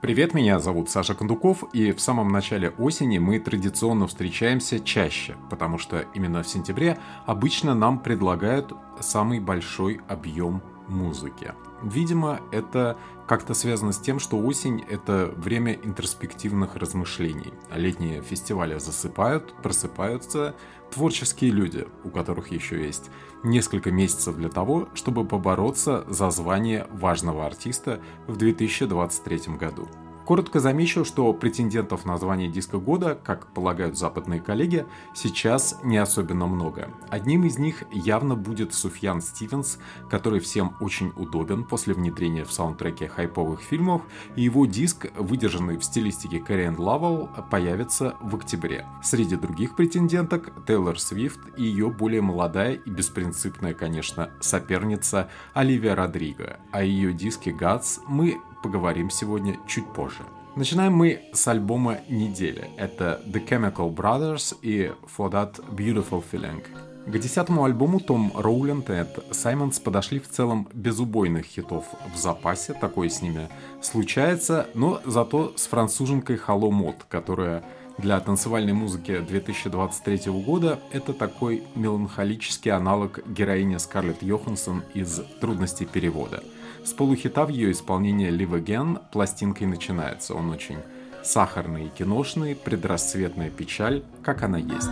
Привет, меня зовут Саша Кондуков, и в самом начале осени мы традиционно встречаемся чаще, потому что именно в сентябре обычно нам предлагают самый большой объем музыки. Видимо, это как-то связано с тем, что осень — это время интроспективных размышлений. Летние фестивали засыпают, просыпаются творческие люди, у которых еще есть несколько месяцев для того, чтобы побороться за звание важного артиста в 2023 году. Коротко замечу, что претендентов на звание диска года, как полагают западные коллеги, сейчас не особенно много. Одним из них явно будет Суфьян Стивенс, который всем очень удобен после внедрения в саундтреке хайповых фильмов, и его диск, выдержанный в стилистике Кэрриэн Лавелл, появится в октябре. Среди других претенденток Тейлор Свифт и ее более молодая и беспринципная, конечно, соперница Оливия Родриго. О ее диске «Guts» мы поговорим сегодня чуть позже. Начинаем мы с альбома недели. Это The Chemical Brothers и For That Beautiful Feeling. К десятому альбому Том Роуленд и Эд Саймонс подошли в целом без убойных хитов в запасе, такое с ними случается, но зато с француженкой Hello Mod, которая для танцевальной музыки 2023 года это такой меланхолический аналог героини Скарлетт Йоханссон из «Трудностей перевода». С полухита в ее исполнении Live Again пластинкой начинается. Он очень сахарный и киношный, предрассветная печаль, как она есть.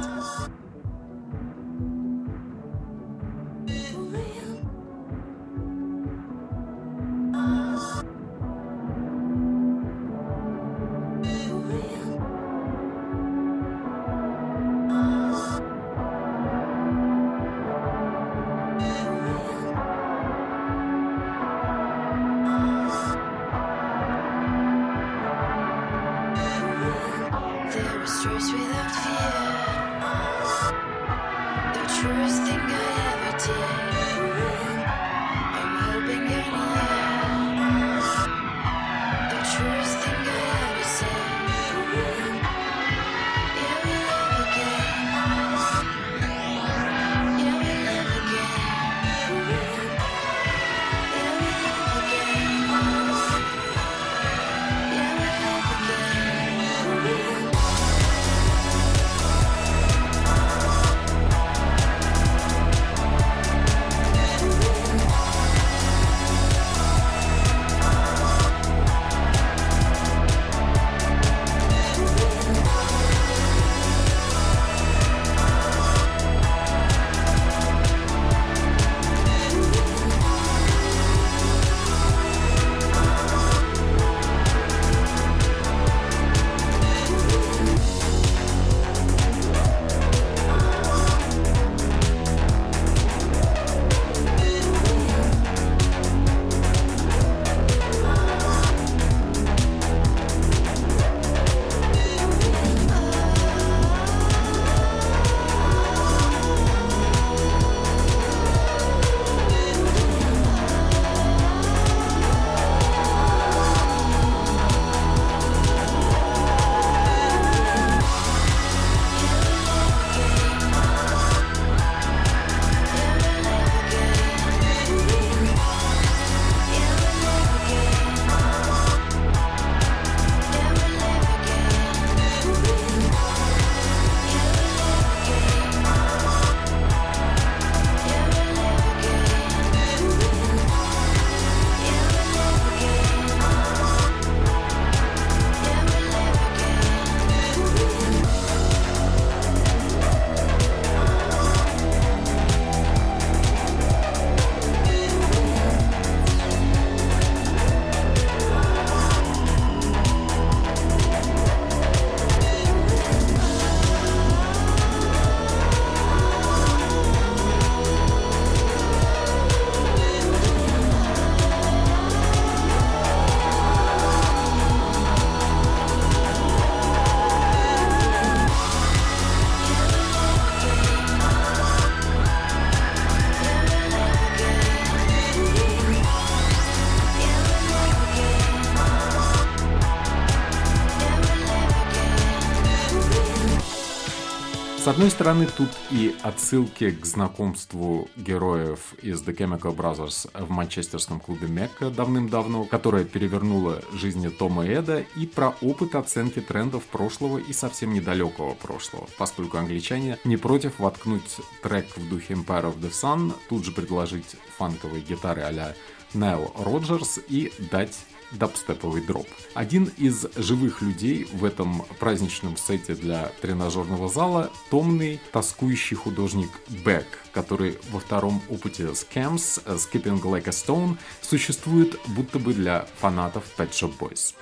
Одной стороны, тут и отсылки к знакомству героев из The Chemical Brothers в манчестерском клубе Мекка давным-давно, которая перевернула жизни Тома и Эда, и про опыт оценки трендов прошлого и совсем недалекого прошлого, поскольку англичане не против воткнуть трек в духе Empire of the Sun, тут же предложить фанковые гитары а-ля Найл Роджерс и дать дабстеповый дроп. Один из живых людей в этом праздничном сете для тренажерного зала – томный, тоскующий художник Бек, который во втором опыте Scams Skipping Like a Stone существует будто бы для фанатов Pet Shop Boys.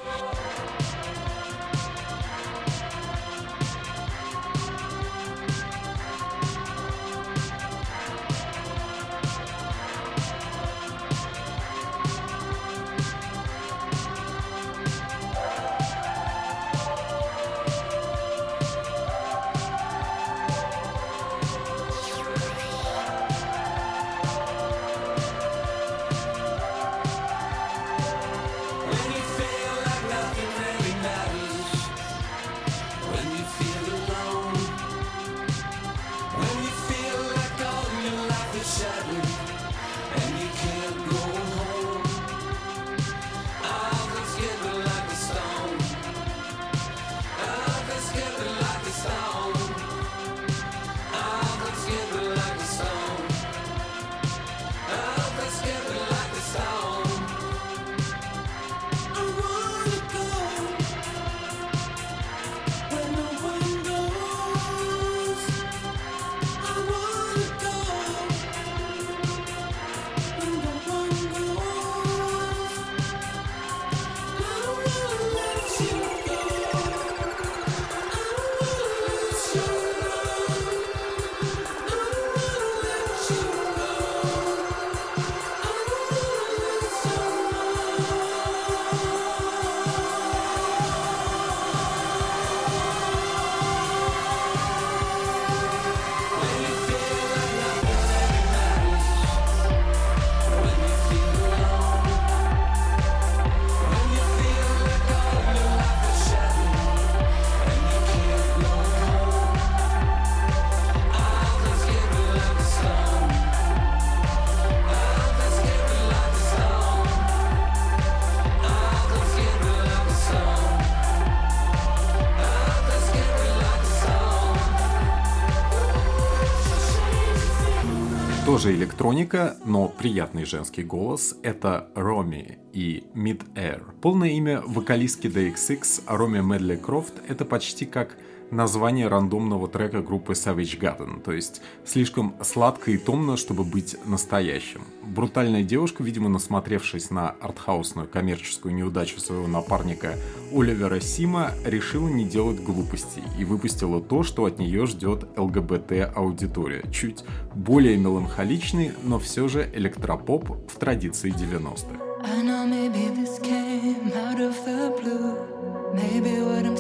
Тоже электроника, но приятный женский голос – это Роми и Mid Air. Полное имя вокалистки DXX Роми Медли Крофт – это почти как название рандомного трека группы Savage Garden, то есть слишком сладко и томно, чтобы быть настоящим. Брутальная девушка, видимо, насмотревшись на артхаусную коммерческую неудачу своего напарника Оливера Сима, решила не делать глупостей и выпустила то, что от нее ждет ЛГБТ-аудитория. Чуть более меланхоличный, но все же электропоп в традиции 90-х. Maybe what I'm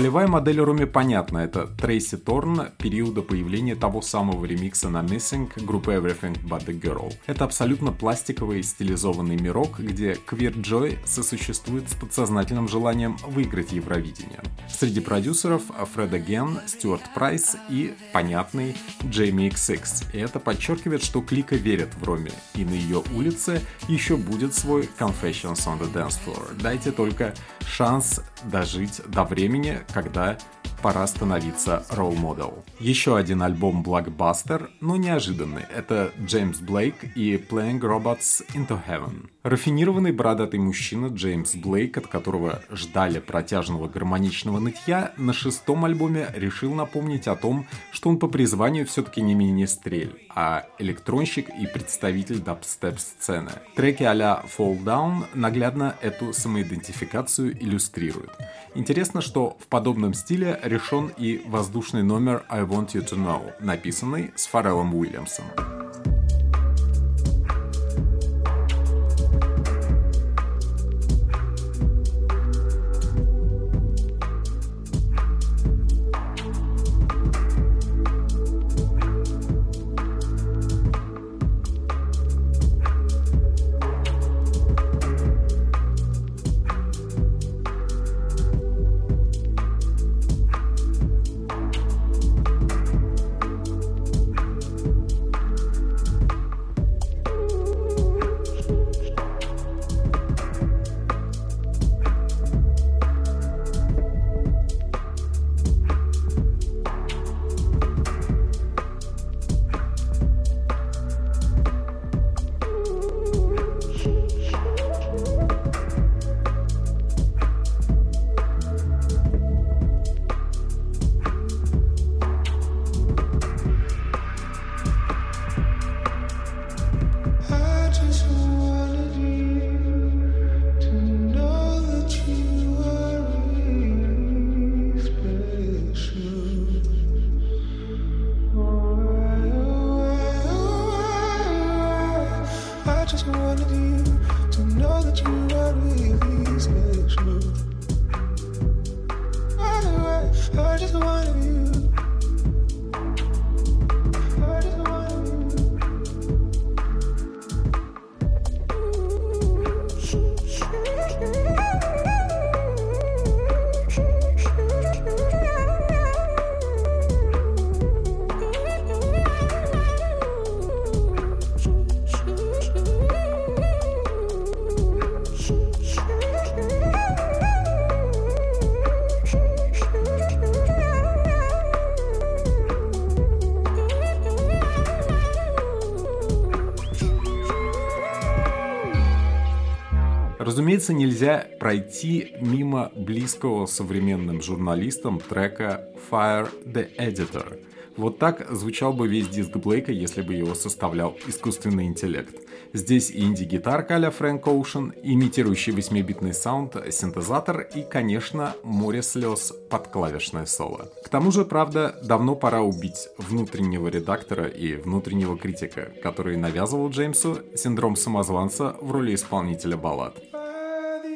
Ролевая модель Руми понятна, это Трейси Торн периода появления того самого ремикса на Missing группы Everything But The Girl. Это абсолютно пластиковый стилизованный мирок, где Квир Джой сосуществует с подсознательным желанием выиграть Евровидение. Среди продюсеров Фреда Ген, Стюарт Прайс и понятный Джейми XX. И это подчеркивает, что Клика верит в Роме, и на ее улице еще будет свой Confessions on the Dance Floor. Дайте только шанс дожить до времени, когда пора становиться role model. Еще один альбом блокбастер, но неожиданный. Это Джеймс Блейк и Playing Robots Into Heaven. Рафинированный бородатый мужчина Джеймс Блейк, от которого ждали протяжного гармоничного нытья, на шестом альбоме решил напомнить о том, что он по призванию все-таки не министрель, а электронщик и представитель дабстеп-сцены. Треки а-ля Fall Down наглядно эту самоидентификацию иллюстрируют. Интересно, что в подобном стиле решен и воздушный номер I Want You To Know, написанный с Фарреллом Уильямсом. Разумеется, нельзя пройти мимо близкого современным журналистам трека Fire the Editor. Вот так звучал бы весь диск Блейка, если бы его составлял искусственный интеллект. Здесь инди-гитарка а Фрэнк Оушен, имитирующий 8-битный саунд, синтезатор и, конечно, море слез под клавишное соло. К тому же, правда, давно пора убить внутреннего редактора и внутреннего критика, который навязывал Джеймсу синдром самозванца в роли исполнителя баллад.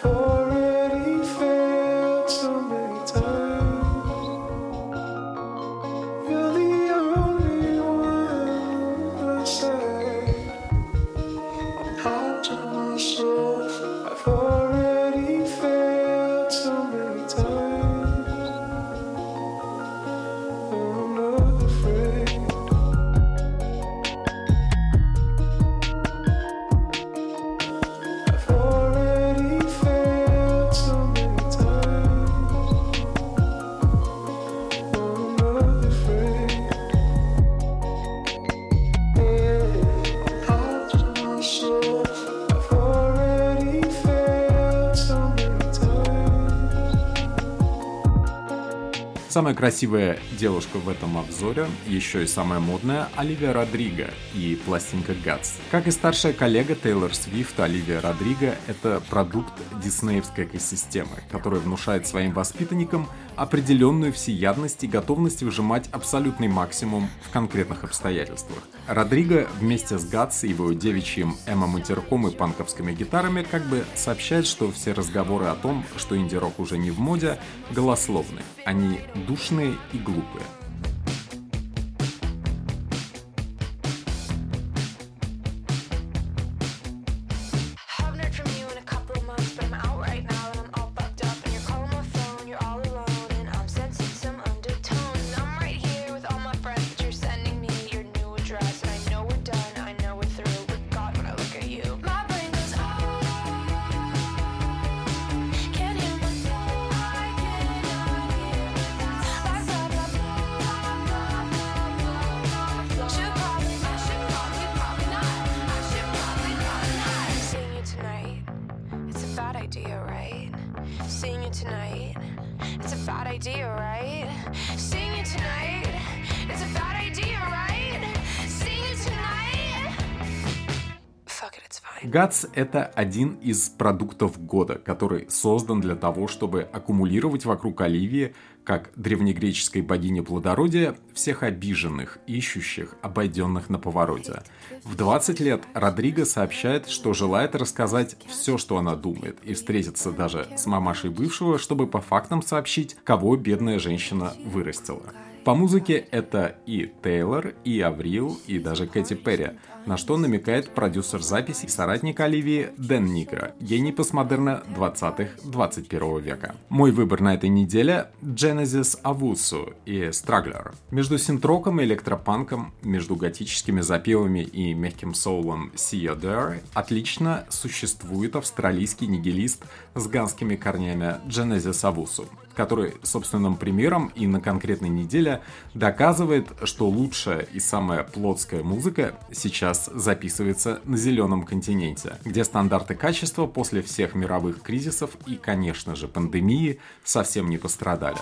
for Самая красивая девушка в этом обзоре, еще и самая модная, Оливия Родриго и пластинка Guts. Как и старшая коллега Тейлор Свифт, Оливия Родриго — это продукт диснеевской экосистемы, который внушает своим воспитанникам определенную всеядность и готовность выжимать абсолютный максимум в конкретных обстоятельствах. Родриго вместе с Гатс и его девичьим эмо-матерком и панковскими гитарами как бы сообщает, что все разговоры о том, что инди-рок уже не в моде, голословны. Они душные и глупые. Guts — это один из продуктов года, который создан для того, чтобы аккумулировать вокруг Оливии, как древнегреческой богини плодородия, всех обиженных, ищущих, обойденных на повороте. В 20 лет Родриго сообщает, что желает рассказать все, что она думает, и встретиться даже с мамашей бывшего, чтобы по фактам сообщить, кого бедная женщина вырастила. По музыке это и Тейлор, и Аврил, и даже Кэти Перри, на что намекает продюсер записи и соратник Оливии Дэн Нигра, гений постмодерна 20-21 века. Мой выбор на этой неделе — Genesis Avusu и Struggler. Между синтроком и электропанком, между готическими запевами и мягким соулом See You There отлично существует австралийский нигилист с ганскими корнями Genesis Avusu который собственным примером и на конкретной неделе доказывает, что лучшая и самая плотская музыка сейчас записывается на зеленом континенте, где стандарты качества после всех мировых кризисов и, конечно же, пандемии совсем не пострадали.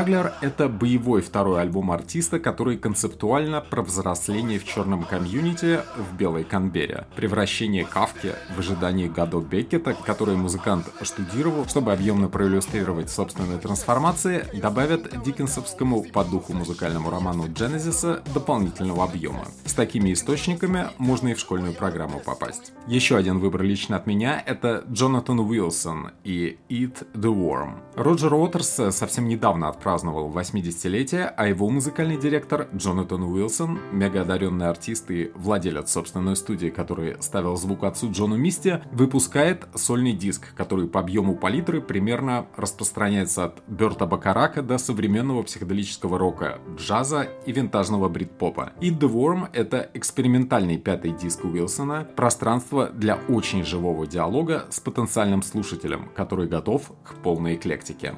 Страглер — это боевой второй альбом артиста, который концептуально про взросление в черном комьюнити в Белой Канберре, превращение Кавки в ожидании Гадо Беккета, который музыкант штудировал, чтобы объемно проиллюстрировать собственные трансформации, добавят диккенсовскому по духу музыкальному роману Дженезиса дополнительного объема. С такими источниками можно и в школьную программу попасть. Еще один выбор лично от меня — это Джонатан Уилсон и Eat the Worm. Роджер Уотерс совсем недавно отпраздновал 80-летие, а его музыкальный директор Джонатан Уилсон, мегаодаренный артист и владелец собственной студии, который ставил звук отцу Джону Мисти, выпускает сольный диск, который по объему палитры примерно распространяется от Берта Бакарака до современного психоделического рока, джаза и винтажного брит-попа. Eat the Worm — это экспериментальный пятый диск Уилсона, пространство для очень живого диалога с потенциальным слушателем, который готов к полной эклектике.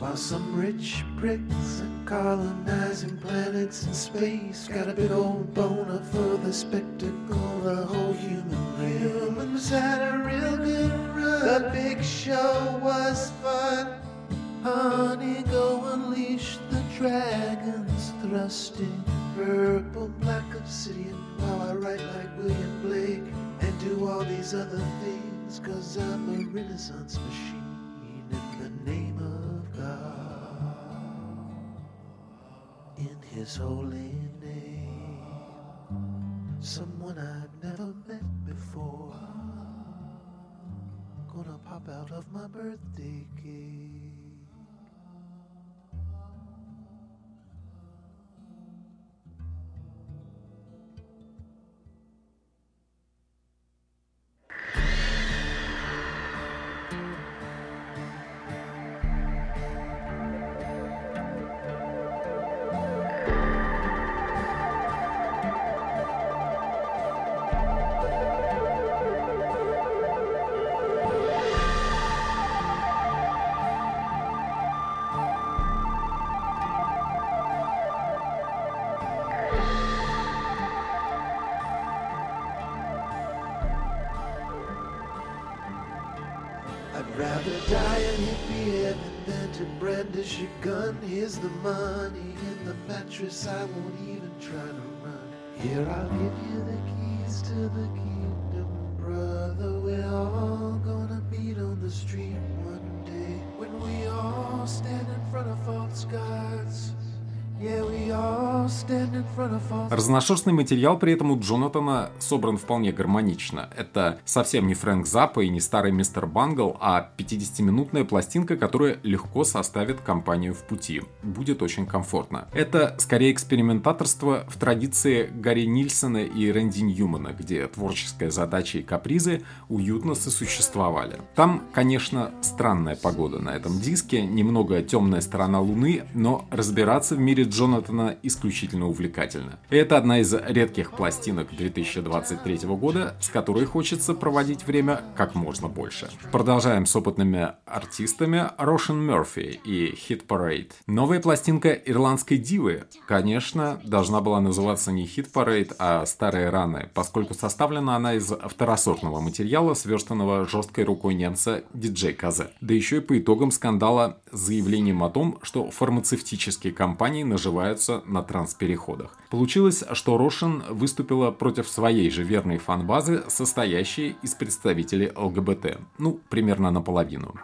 While some rich pricks are colonizing planets in space Got a big old boner for the spectacle, the whole human race. Humans had a real good run. The big show was fun. Honey, go unleash the dragons thrusting purple black obsidian while I write like William Blake and do all these other things cause I'm a renaissance machine in the name of God. In his holy name someone I've never met before. Gonna pop out of my birthday cake brandish your gun. Here's the money in the mattress. I won't even try to run. Here, I'll give you the keys to the kingdom, Разношерстный материал при этом у Джонатана собран вполне гармонично. Это совсем не Фрэнк Заппа и не старый мистер Бангл, а 50-минутная пластинка, которая легко составит компанию в пути. Будет очень комфортно. Это скорее экспериментаторство в традиции Гарри Нильсона и Рэнди Ньюмана, где творческая задача и капризы уютно сосуществовали. Там, конечно, странная погода на этом диске, немного темная сторона Луны, но разбираться в мире Джонатана исключительно увлекательна. Это одна из редких пластинок 2023 года, с которой хочется проводить время как можно больше. Продолжаем с опытными артистами Рошен Мерфи и Hit Parade. Новая пластинка ирландской дивы, конечно, должна была называться не Hit Parade, а Старые раны, поскольку составлена она из второсортного материала, сверстанного жесткой рукой немца диджей Казе. Да еще и по итогам скандала с заявлением о том, что фармацевтические компании наживаются на транспереходах. Получилось, что Рошин выступила против своей же верной фан-базы, состоящей из представителей ЛГБТ. Ну, примерно наполовину.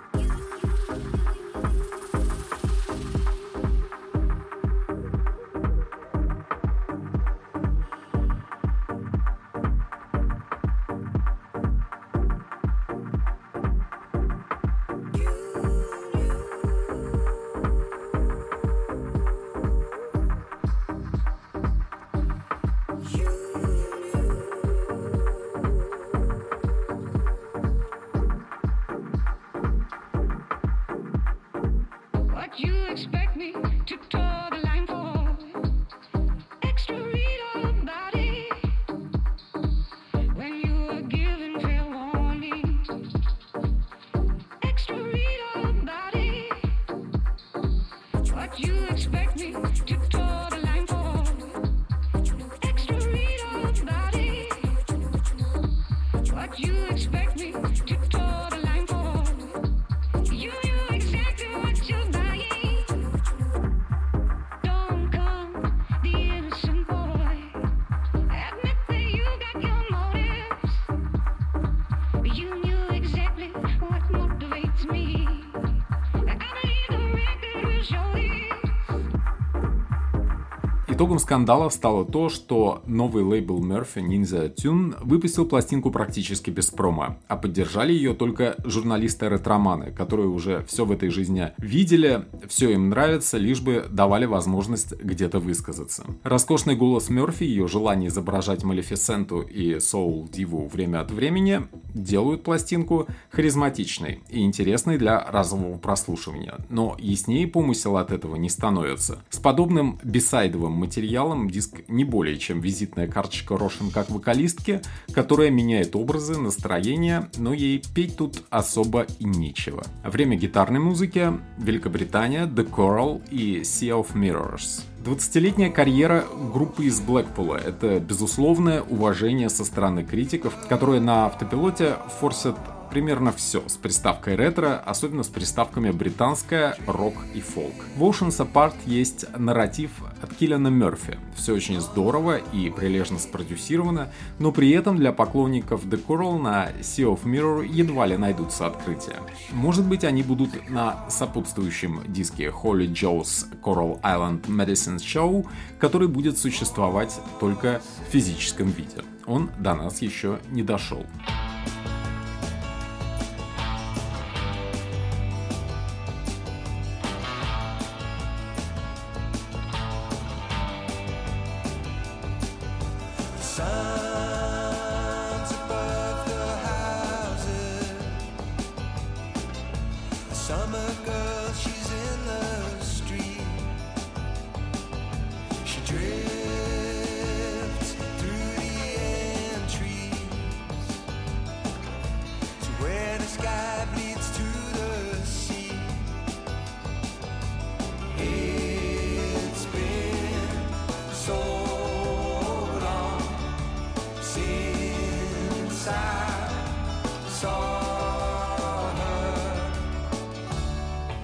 Итогом скандала стало то, что новый лейбл Murphy Ninja Tune выпустил пластинку практически без промо, а поддержали ее только журналисты-ретроманы, которые уже все в этой жизни видели, все им нравится, лишь бы давали возможность где-то высказаться. Роскошный голос Мерфи, ее желание изображать Малефисенту и Соул Диву время от времени делают пластинку харизматичной и интересной для разового прослушивания, но яснее помысел от этого не становится. С подобным бисайдовым материалом диск не более чем визитная карточка Рошин как вокалистки, которая меняет образы, настроение, но ей петь тут особо и нечего. Время гитарной музыки – Великобритания, The Coral и Sea of Mirrors. 20-летняя карьера группы из Блэкпула – это безусловное уважение со стороны критиков, которые на автопилоте форсят примерно все с приставкой ретро, особенно с приставками британская, рок и фолк. В Oceans Apart есть нарратив от Киллиана Мерфи. Все очень здорово и прилежно спродюсировано, но при этом для поклонников The Coral на Sea of Mirror едва ли найдутся открытия. Может быть они будут на сопутствующем диске Holy Joe's Coral Island Medicine Show, который будет существовать только в физическом виде. Он до нас еще не дошел.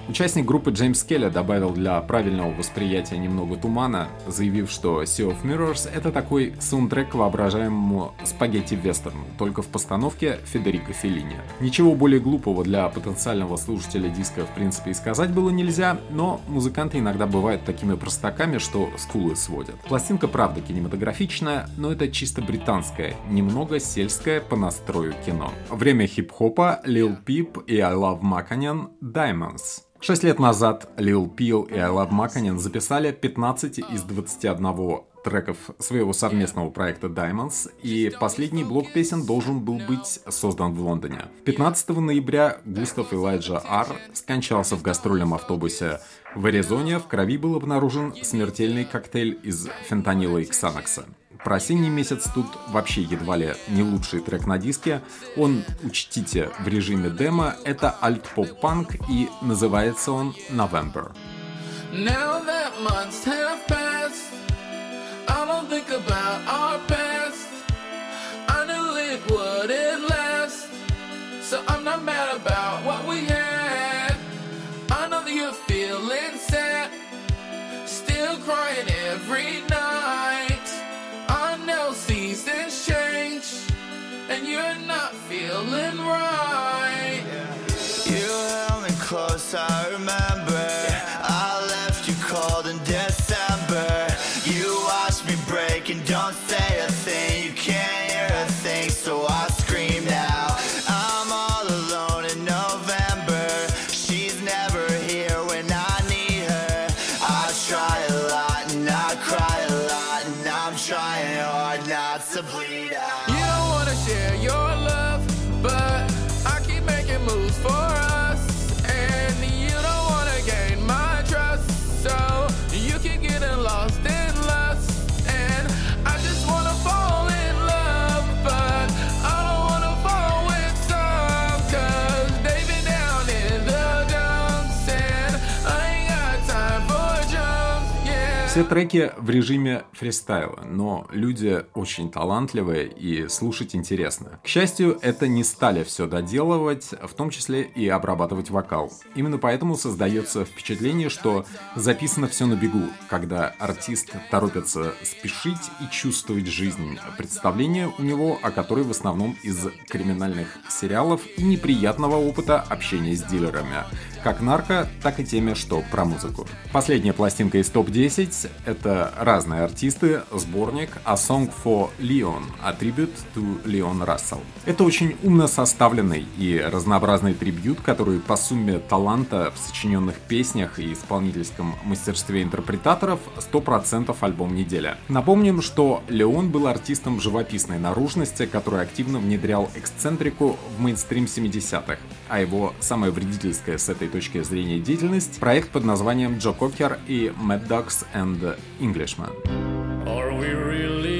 Участник группы Джеймс Келли добавил для правильного восприятия немного тумана, заявив, что Sea of Mirrors — это такой саундтрек к воображаемому спагетти-вестерну, только в постановке Федерико Феллини. Ничего более глупого для потенциального слушателя диска в принципе и сказать было нельзя, но музыканты иногда бывают такими простаками, что скулы сводят. Пластинка правда кинематографичная, но это чисто британская, немного сельское по настрою кино. Время хип-хопа, Lil Peep и I Love Macanian Diamonds. Шесть лет назад Lil Peep и I Love Maccanin записали 15 из 21 треков своего совместного проекта Diamonds, и последний блок песен должен был быть создан в Лондоне. 15 ноября Густав Элайджа Ар скончался в гастрольном автобусе в Аризоне. В крови был обнаружен смертельный коктейль из фентанила и ксанокса. Про осенний месяц тут вообще едва ли не лучший трек на диске. Он, учтите, в режиме демо. Это альт-поп-панк и называется он November. Now that months have passed, I don't think about our past. I knew it wouldn't last, so I'm not mad about what we had. I know that you're feeling sad, still crying every night. Feeling right. Все треки в режиме фристайла, но люди очень талантливые и слушать интересно. К счастью, это не стали все доделывать, в том числе и обрабатывать вокал. Именно поэтому создается впечатление, что записано все на бегу, когда артист торопится спешить и чувствовать жизнь. Представление у него, о которой в основном из криминальных сериалов и неприятного опыта общения с дилерами как нарко, так и теми, что про музыку. Последняя пластинка из топ-10 — это разные артисты, сборник A Song for Leon, a tribute to Leon Russell. Это очень умно составленный и разнообразный трибют, который по сумме таланта в сочиненных песнях и исполнительском мастерстве интерпретаторов 100% альбом неделя. Напомним, что Леон был артистом живописной наружности, который активно внедрял эксцентрику в мейнстрим 70-х, а его самая вредительская с этой точки зрения деятельность – проект под названием «Джо Кокер» и «Mad Dogs and Englishman». Are we really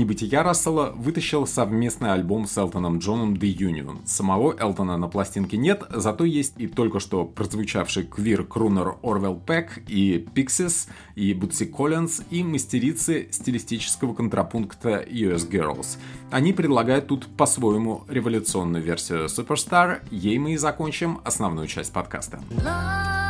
небытия Рассела вытащил совместный альбом с Элтоном Джоном The Union. Самого Элтона на пластинке нет, зато есть и только что прозвучавший квир-крунер Орвел Пэк и Pixies, и Бутси Коллинз, и мастерицы стилистического контрапункта US Girls. Они предлагают тут по-своему революционную версию Superstar, ей мы и закончим основную часть подкаста. with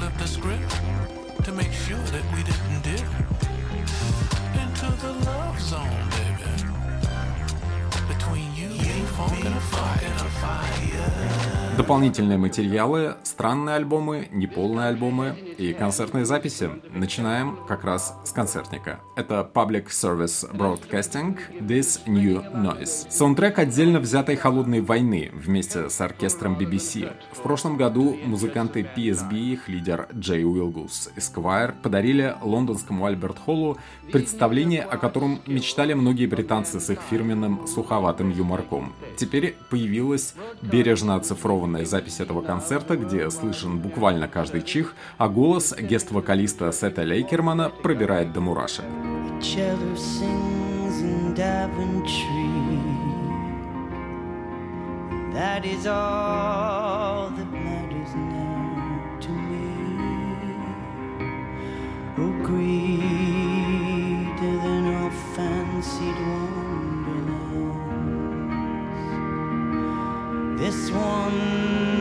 second show. Дополнительные материалы, странные альбомы, неполные альбомы и концертные записи. Начинаем как раз с концертника. Это Public Service Broadcasting This New Noise. Саундтрек отдельно взятой холодной войны вместе с оркестром BBC. В прошлом году музыканты PSB их лидер Джей Уилгус Esquire подарили лондонскому Альберт Холлу представление, о котором мечтали многие британцы с их фирменным суховатым юморком. Теперь появилась бережно оцифрованная запись этого концерта, где слышен буквально каждый чих, а голос гест-вокалиста Сета Лейкермана пробирает до мурашек. That is all that matters now to me. Oh, greater than all fancied wonderlands. This wonder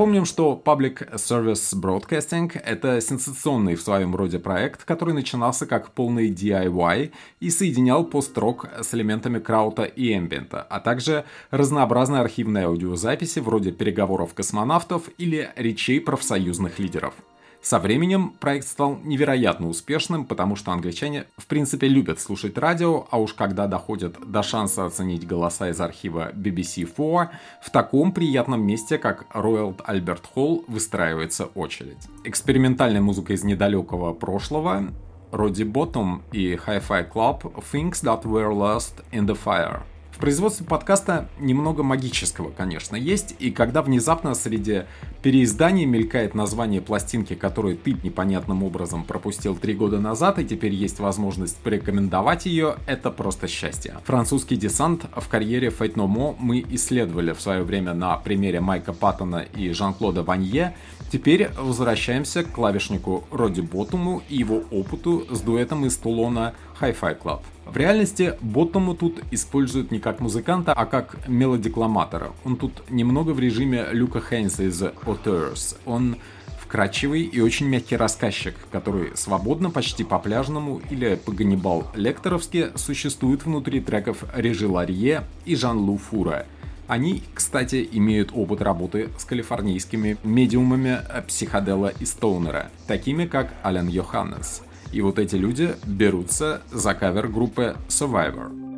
Напомним, что Public Service Broadcasting — это сенсационный в своем роде проект, который начинался как полный DIY и соединял пост-рок с элементами краута и эмбиента, а также разнообразные архивные аудиозаписи вроде переговоров космонавтов или речей профсоюзных лидеров — со временем проект стал невероятно успешным, потому что англичане в принципе любят слушать радио, а уж когда доходят до шанса оценить голоса из архива BBC4, в таком приятном месте, как Royal Albert Hall, выстраивается очередь. Экспериментальная музыка из недалекого прошлого Roddy Bottom и Hi-Fi Club Things That Were Lost in the Fire – производстве подкаста немного магического, конечно, есть, и когда внезапно среди переизданий мелькает название пластинки, которую ты непонятным образом пропустил три года назад, и теперь есть возможность порекомендовать ее, это просто счастье. Французский десант в карьере Fate No More мы исследовали в свое время на примере Майка Паттона и Жан-Клода Ванье, Теперь возвращаемся к клавишнику Роди Боттому и его опыту с дуэтом из Тулона Hi-Fi Club. В реальности Боттому тут используют не как музыканта, а как мелодикламатора. Он тут немного в режиме Люка Хейнса из Auteurs. Он вкрадчивый и очень мягкий рассказчик, который свободно, почти по-пляжному или по-ганнибал лекторовски существует внутри треков Режи Ларье и Жан-Лу Фура. Они, кстати, имеют опыт работы с калифорнийскими медиумами психодела и стоунера, такими как Ален Йоханнес – и вот эти люди берутся за кавер группы Survivor.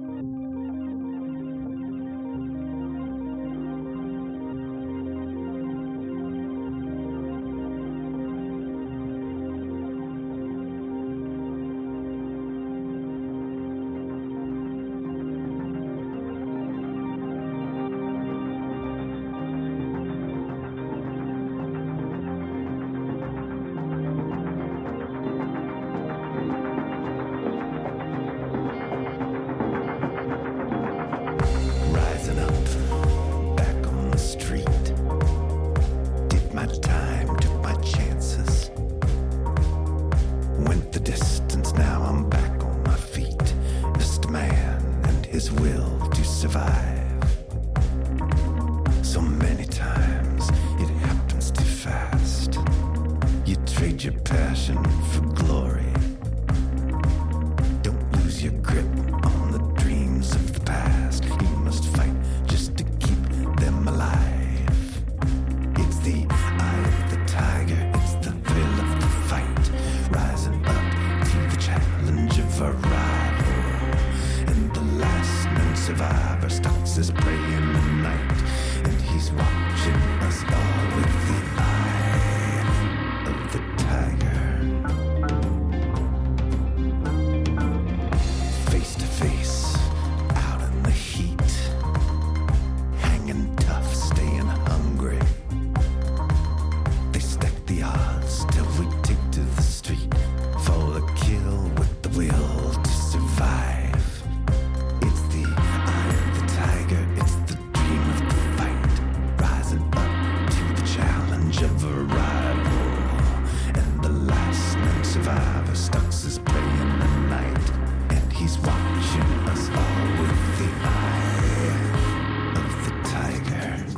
the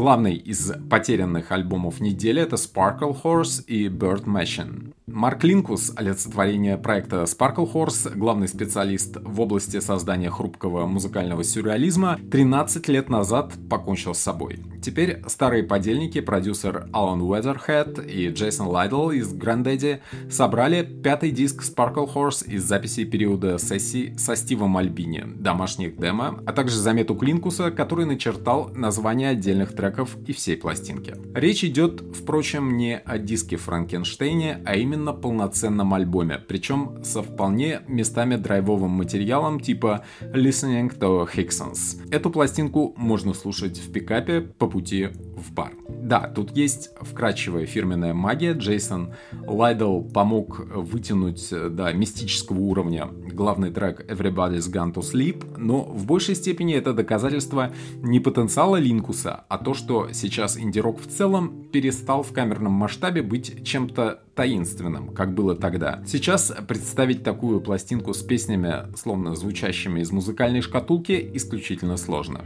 Главный из потерянных альбомов недели это Sparklehorse и Bird Machine. Марк Линкус, олицетворение проекта Sparklehorse, главный специалист в области создания хрупкого музыкального сюрреализма, 13 лет назад покончил с собой. Теперь старые подельники, продюсер Алан Уэзерхед и Джейсон Лайтл из Granddaddy собрали пятый диск Sparklehorse из записей периода сессий со Стивом Альбини, домашних демо, а также заметок Линкуса, который начертал названия отдельных треков и всей пластинки. Речь идет, впрочем, не о диске Франкенштейне, а именно именно полноценном альбоме, причем со вполне местами драйвовым материалом типа Listening to Hicksons. Эту пластинку можно слушать в пикапе по пути в бар. Да, тут есть вкрадчивая фирменная магия. Джейсон Лайдл помог вытянуть до мистического уровня главный трек Everybody's Gone to Sleep, но в большей степени это доказательство не потенциала Линкуса, а то, что сейчас инди-рок в целом перестал в камерном масштабе быть чем-то таинственным, как было тогда. Сейчас представить такую пластинку с песнями, словно звучащими из музыкальной шкатулки, исключительно сложно.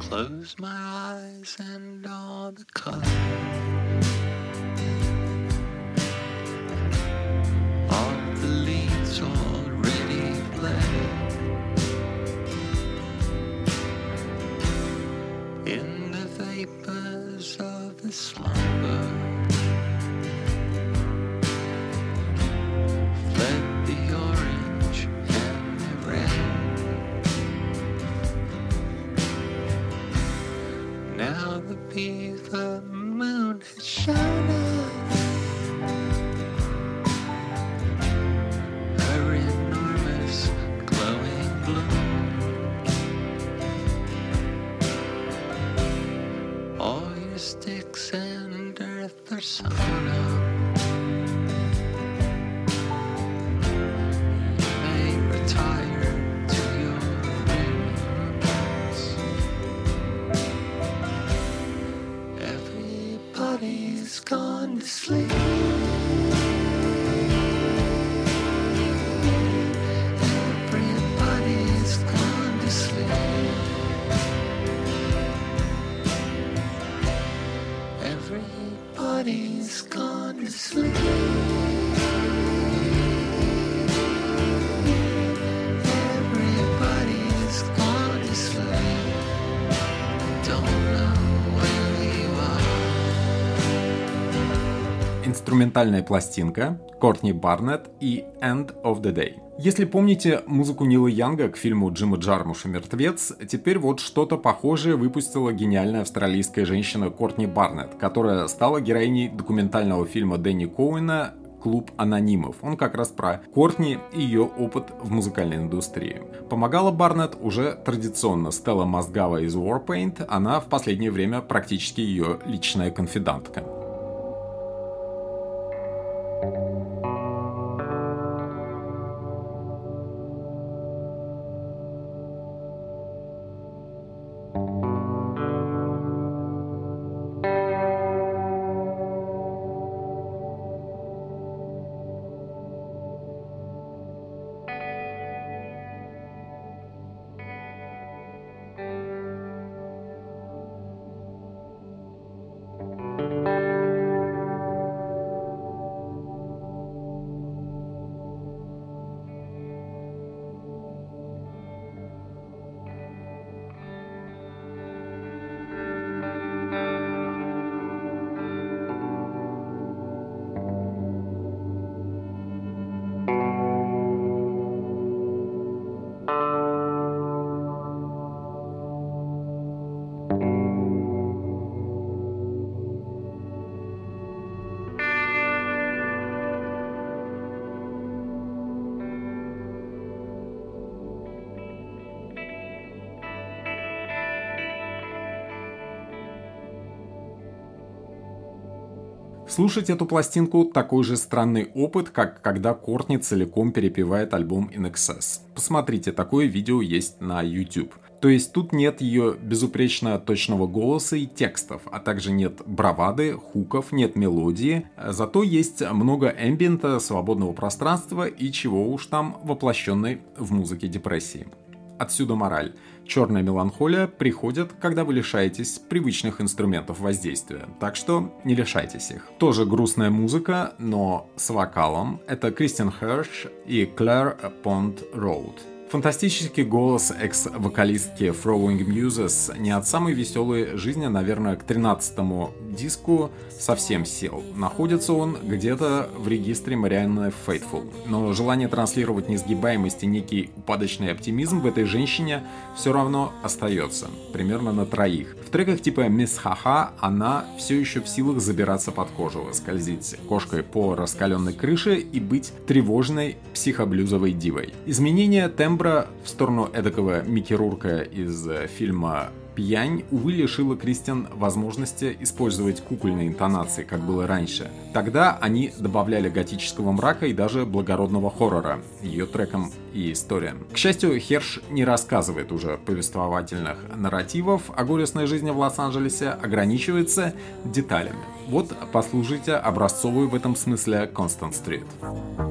and all the colors. All the leaves already bled in the vapors of the slime. The moon has shone up. Her enormous glowing gloom. All your sticks and earth are sewn up. sleep. Инструментальная пластинка Кортни Барнетт и End of the Day. Если помните музыку Нила Янга к фильму Джима Джармуша «Мертвец», теперь вот что-то похожее выпустила гениальная австралийская женщина Кортни Барнетт, которая стала героиней документального фильма Дэнни Коуэна клуб анонимов. Он как раз про Кортни и ее опыт в музыкальной индустрии. Помогала Барнетт уже традиционно Стелла Мозгава из Warpaint, она в последнее время практически ее личная конфидантка. thank you Слушать эту пластинку – такой же странный опыт, как когда Кортни целиком перепевает альбом In Excess. Посмотрите, такое видео есть на YouTube. То есть тут нет ее безупречно точного голоса и текстов, а также нет бравады, хуков, нет мелодии. Зато есть много эмбиента, свободного пространства и чего уж там воплощенной в музыке депрессии. Отсюда мораль. Черная меланхолия приходит, когда вы лишаетесь привычных инструментов воздействия, так что не лишайтесь их. Тоже грустная музыка, но с вокалом. Это Кристиан Херш и Клэр Понт Роуд. Фантастический голос экс-вокалистки Throwing Muses не от самой веселой жизни, наверное, к 13-му диску совсем сел. Находится он где-то в регистре Марианны Faithful. Но желание транслировать несгибаемость и некий упадочный оптимизм в этой женщине все равно остается. Примерно на троих. В треках типа Miss Haha она все еще в силах забираться под кожу, скользить кошкой по раскаленной крыше и быть тревожной психоблюзовой дивой. Изменение тембра тембра в сторону эдакого Микки Рурка из э, фильма «Пьянь», увы, лишила Кристиан возможности использовать кукольные интонации, как было раньше. Тогда они добавляли готического мрака и даже благородного хоррора ее трекам и историям. К счастью, Херш не рассказывает уже повествовательных нарративов о горестной жизни в Лос-Анджелесе, ограничивается деталями. Вот послушайте образцовую в этом смысле Констант Стрит. Trainers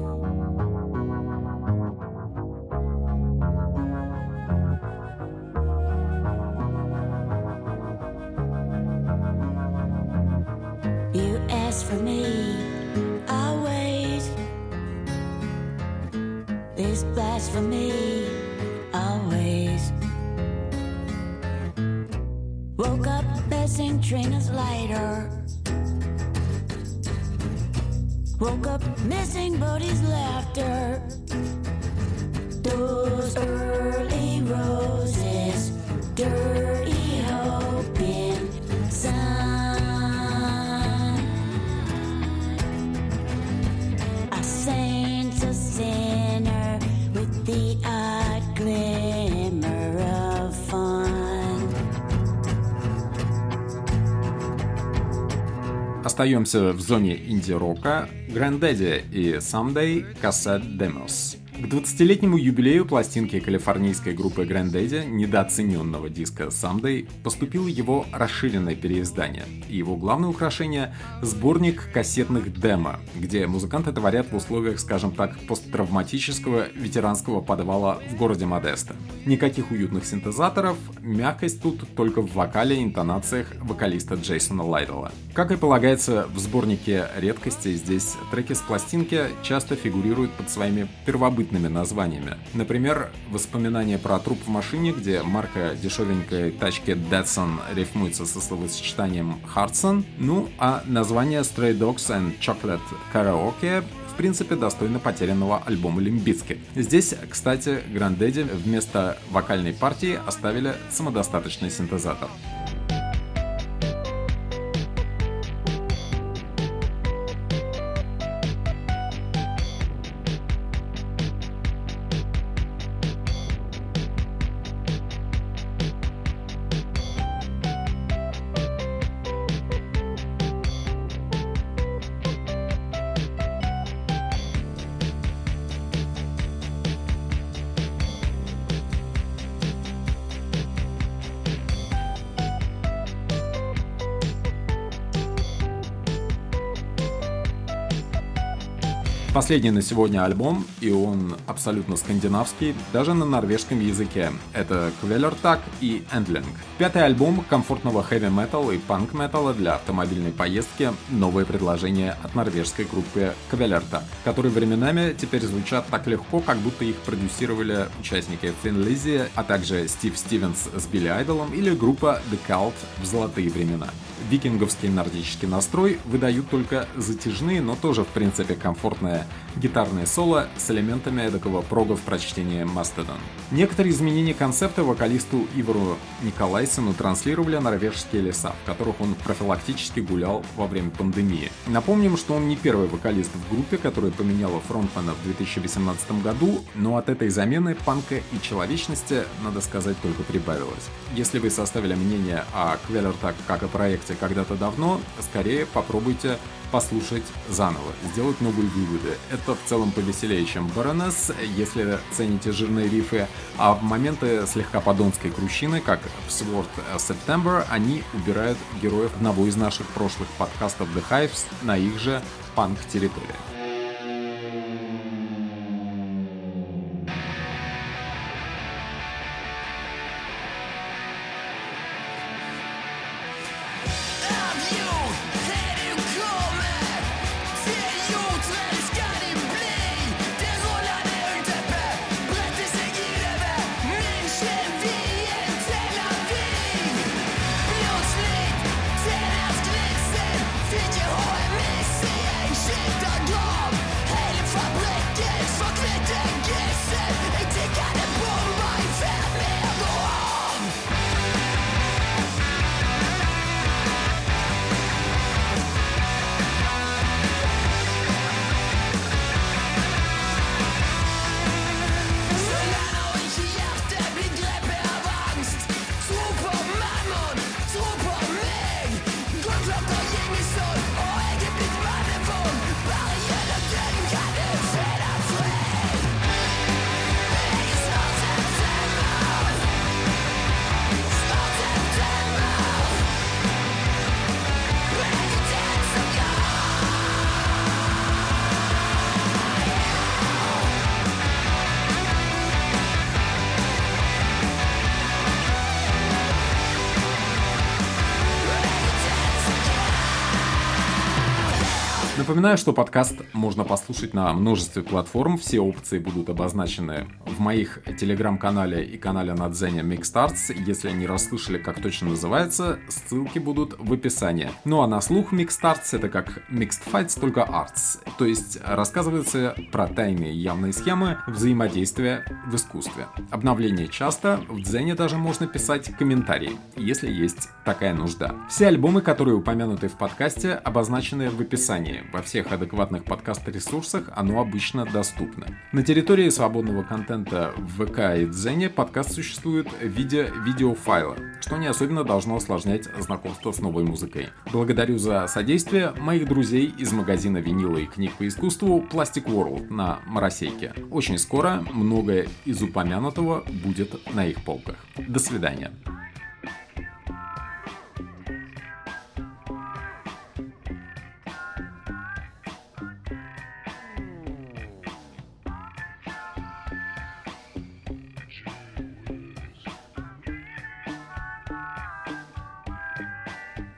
Остаемся в зоне инди-рока. Granddaddy и Someday Cassette Demos. К 20-летнему юбилею пластинки калифорнийской группы Granddaddy, недооцененного диска Someday, поступило его расширенное переиздание. И его главное украшение — сборник кассетных демо, где музыканты творят в условиях, скажем так, посттравматического ветеранского подвала в городе Модеста. Никаких уютных синтезаторов, мягкость тут только в вокале и интонациях вокалиста Джейсона Лайдела. Как и полагается в сборнике редкостей, здесь треки с пластинки часто фигурируют под своими первобытными любопытными названиями. Например, воспоминания про труп в машине, где марка дешевенькой тачки Datsun рифмуется со словосочетанием Hudson, ну а название Stray Dogs and Chocolate Karaoke в принципе достойно потерянного альбома Лимбицки. Здесь, кстати, Грандеди вместо вокальной партии оставили самодостаточный синтезатор. Последний на сегодня альбом, и он абсолютно скандинавский, даже на норвежском языке. Это Квелертак и Endling. Пятый альбом комфортного хэви-метал и панк-металла для автомобильной поездки, новое предложение от норвежской группы Квелертак, которые временами теперь звучат так легко, как будто их продюсировали участники Фин а также Стив Стивенс с Билли Айдолом или группа The Cult в золотые времена. Викинговский нордический настрой выдают только затяжные, но тоже в принципе комфортные гитарное соло с элементами эдакого прога в прочтении Mastodon. Некоторые изменения концепта вокалисту Ивару Николайсону транслировали норвежские леса, в которых он профилактически гулял во время пандемии. Напомним, что он не первый вокалист в группе, которая поменяла фронтмена в 2018 году, но от этой замены панка и человечности, надо сказать, только прибавилось. Если вы составили мнение о Квеллертак как о проекте когда-то давно, скорее попробуйте послушать заново, сделать новые выводы. Это в целом повеселее, чем Baroness, если цените жирные рифы, а в моменты слегка подонской крущины, как в Sword September, они убирают героев одного из наших прошлых подкастов The Hives на их же панк-территории. Напоминаю, что подкаст можно послушать на множестве платформ. Все опции будут обозначены в моих телеграм-канале и канале на Дзене Mixed Если не расслышали, как точно называется, ссылки будут в описании. Ну а на слух Mixed это как Mixed Fights, только Arts. То есть рассказывается про тайные явные схемы взаимодействия в искусстве. Обновление часто, в Дзене даже можно писать комментарии, если есть такая нужда. Все альбомы, которые упомянуты в подкасте, обозначены в описании. Во всех адекватных подкаст-ресурсах оно обычно доступно. На территории свободного контента в ВК и Дзене подкаст существует в виде видеофайла, что не особенно должно осложнять знакомство с новой музыкой. Благодарю за содействие моих друзей из магазина винила и книг по искусству Plastic World на Моросейке. Очень скоро многое из упомянутого будет на их полках. До свидания.